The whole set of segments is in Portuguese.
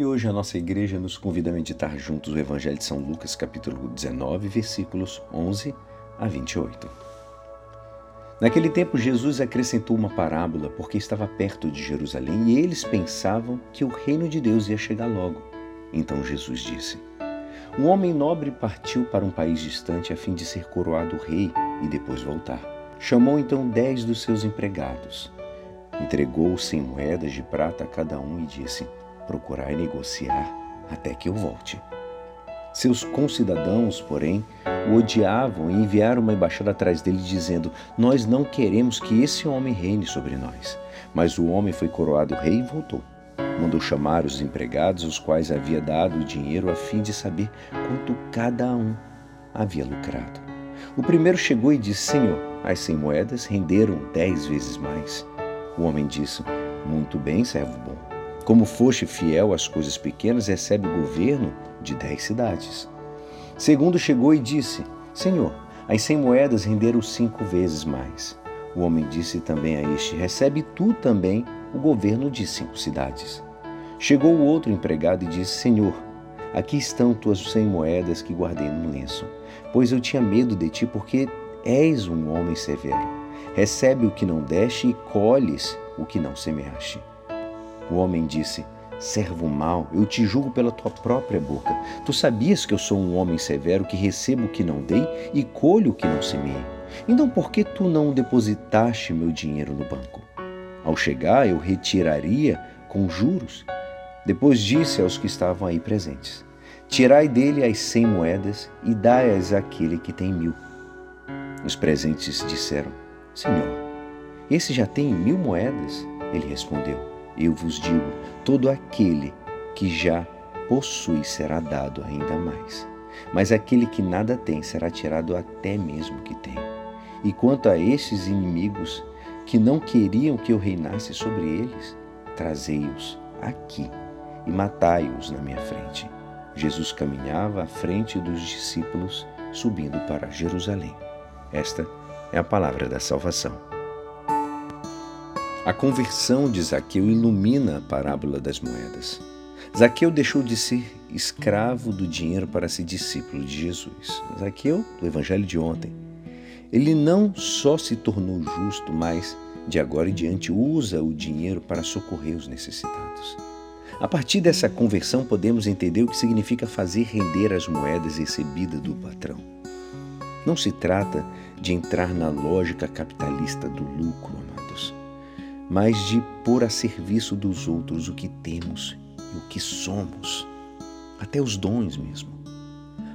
E hoje a nossa igreja nos convida a meditar juntos o Evangelho de São Lucas, capítulo 19, versículos 11 a 28. Naquele tempo, Jesus acrescentou uma parábola porque estava perto de Jerusalém e eles pensavam que o reino de Deus ia chegar logo. Então Jesus disse: Um homem nobre partiu para um país distante a fim de ser coroado rei e depois voltar. Chamou então dez dos seus empregados. Entregou cem moedas de prata a cada um e disse: procurar negociar até que eu volte. Seus concidadãos, porém, o odiavam e enviaram uma embaixada atrás dele, dizendo: Nós não queremos que esse homem reine sobre nós. Mas o homem foi coroado rei e voltou. Mandou chamar os empregados, os quais havia dado o dinheiro, a fim de saber quanto cada um havia lucrado. O primeiro chegou e disse: Senhor, as cem moedas renderam dez vezes mais. O homem disse: Muito bem, servo. Como foste fiel às coisas pequenas, recebe o governo de dez cidades. Segundo chegou e disse: Senhor, as cem moedas renderam cinco vezes mais. O homem disse também a este: Recebe tu também o governo de cinco cidades. Chegou o outro empregado e disse: Senhor, aqui estão tuas cem moedas que guardei no lenço, pois eu tinha medo de ti, porque és um homem severo. Recebe o que não deste e colhes o que não semeaste. O homem disse: Servo mau, eu te julgo pela tua própria boca. Tu sabias que eu sou um homem severo, que recebo o que não dei e colho o que não semei. Então por que tu não depositaste meu dinheiro no banco? Ao chegar, eu retiraria com juros. Depois disse aos que estavam aí presentes: Tirai dele as cem moedas e dai-as àquele que tem mil. Os presentes disseram: Senhor, esse já tem mil moedas. Ele respondeu: eu vos digo: todo aquele que já possui será dado ainda mais. Mas aquele que nada tem será tirado até mesmo que tem. E quanto a estes inimigos que não queriam que eu reinasse sobre eles, trazei-os aqui e matai-os na minha frente. Jesus caminhava à frente dos discípulos, subindo para Jerusalém. Esta é a palavra da salvação. A conversão de Zaqueu ilumina a parábola das moedas. Zaqueu deixou de ser escravo do dinheiro para ser discípulo de Jesus. Zaqueu, do evangelho de ontem, ele não só se tornou justo, mas de agora em diante usa o dinheiro para socorrer os necessitados. A partir dessa conversão, podemos entender o que significa fazer render as moedas recebidas do patrão. Não se trata de entrar na lógica capitalista do lucro, amados mas de pôr a serviço dos outros o que temos e o que somos, até os dons mesmo.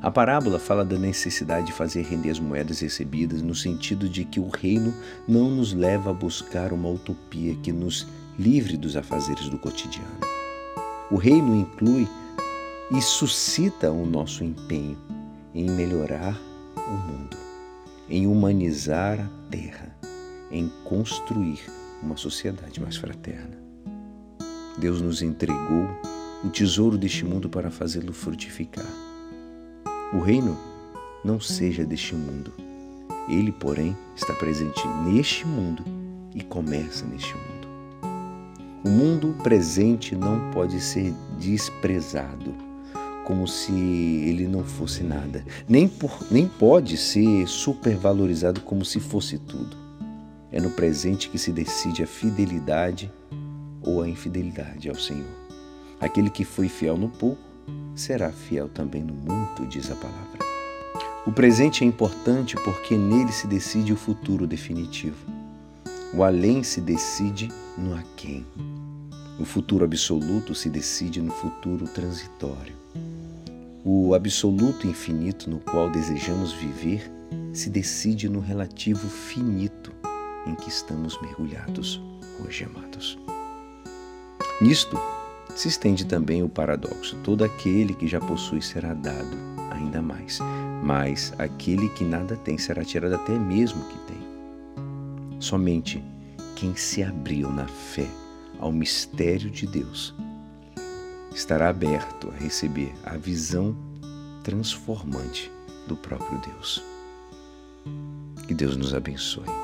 A parábola fala da necessidade de fazer render as moedas recebidas no sentido de que o reino não nos leva a buscar uma utopia que nos livre dos afazeres do cotidiano. O reino inclui e suscita o nosso empenho em melhorar o mundo, em humanizar a terra, em construir uma sociedade mais fraterna. Deus nos entregou o tesouro deste mundo para fazê-lo frutificar. O reino não seja deste mundo. Ele, porém, está presente neste mundo e começa neste mundo. O mundo presente não pode ser desprezado como se ele não fosse nada, nem, por, nem pode ser supervalorizado como se fosse tudo. É no presente que se decide a fidelidade ou a infidelidade ao Senhor. Aquele que foi fiel no pouco será fiel também no muito, diz a palavra. O presente é importante porque nele se decide o futuro definitivo. O além se decide no aquém. O futuro absoluto se decide no futuro transitório. O absoluto infinito no qual desejamos viver se decide no relativo finito em que estamos mergulhados hoje, amados. Nisto se estende também o paradoxo: todo aquele que já possui será dado ainda mais, mas aquele que nada tem será tirado até mesmo que tem. Somente quem se abriu na fé ao mistério de Deus estará aberto a receber a visão transformante do próprio Deus. Que Deus nos abençoe.